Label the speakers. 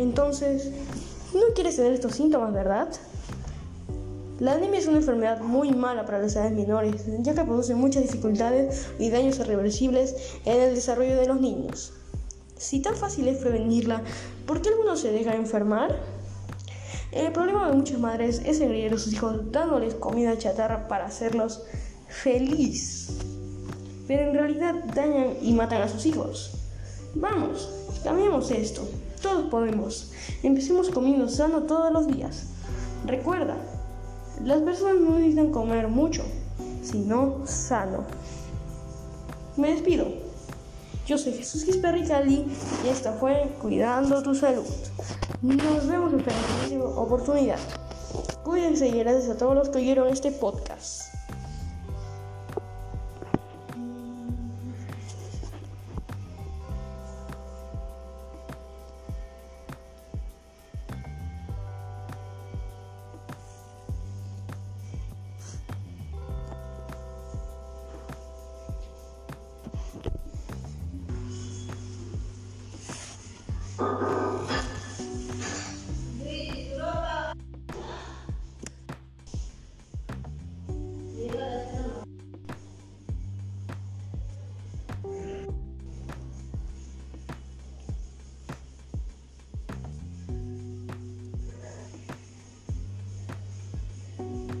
Speaker 1: Entonces, no quieres tener estos síntomas, ¿verdad? La anemia es una enfermedad muy mala para las edades menores, ya que produce muchas dificultades y daños irreversibles en el desarrollo de los niños. Si tan fácil es prevenirla, ¿por qué algunos se dejan enfermar? El problema de muchas madres es engreír a sus hijos dándoles comida chatarra para hacerlos feliz. Pero en realidad dañan y matan a sus hijos. Vamos, cambiemos esto. Todos podemos. Empecemos comiendo sano todos los días. Recuerda, las personas no necesitan comer mucho, sino sano. Me despido. Yo soy Jesús Gisperri Cali y esta fue Cuidando tu Salud. Nos vemos en la próxima oportunidad. Cuídense y gracias a todos los que oyeron este podcast. Bye.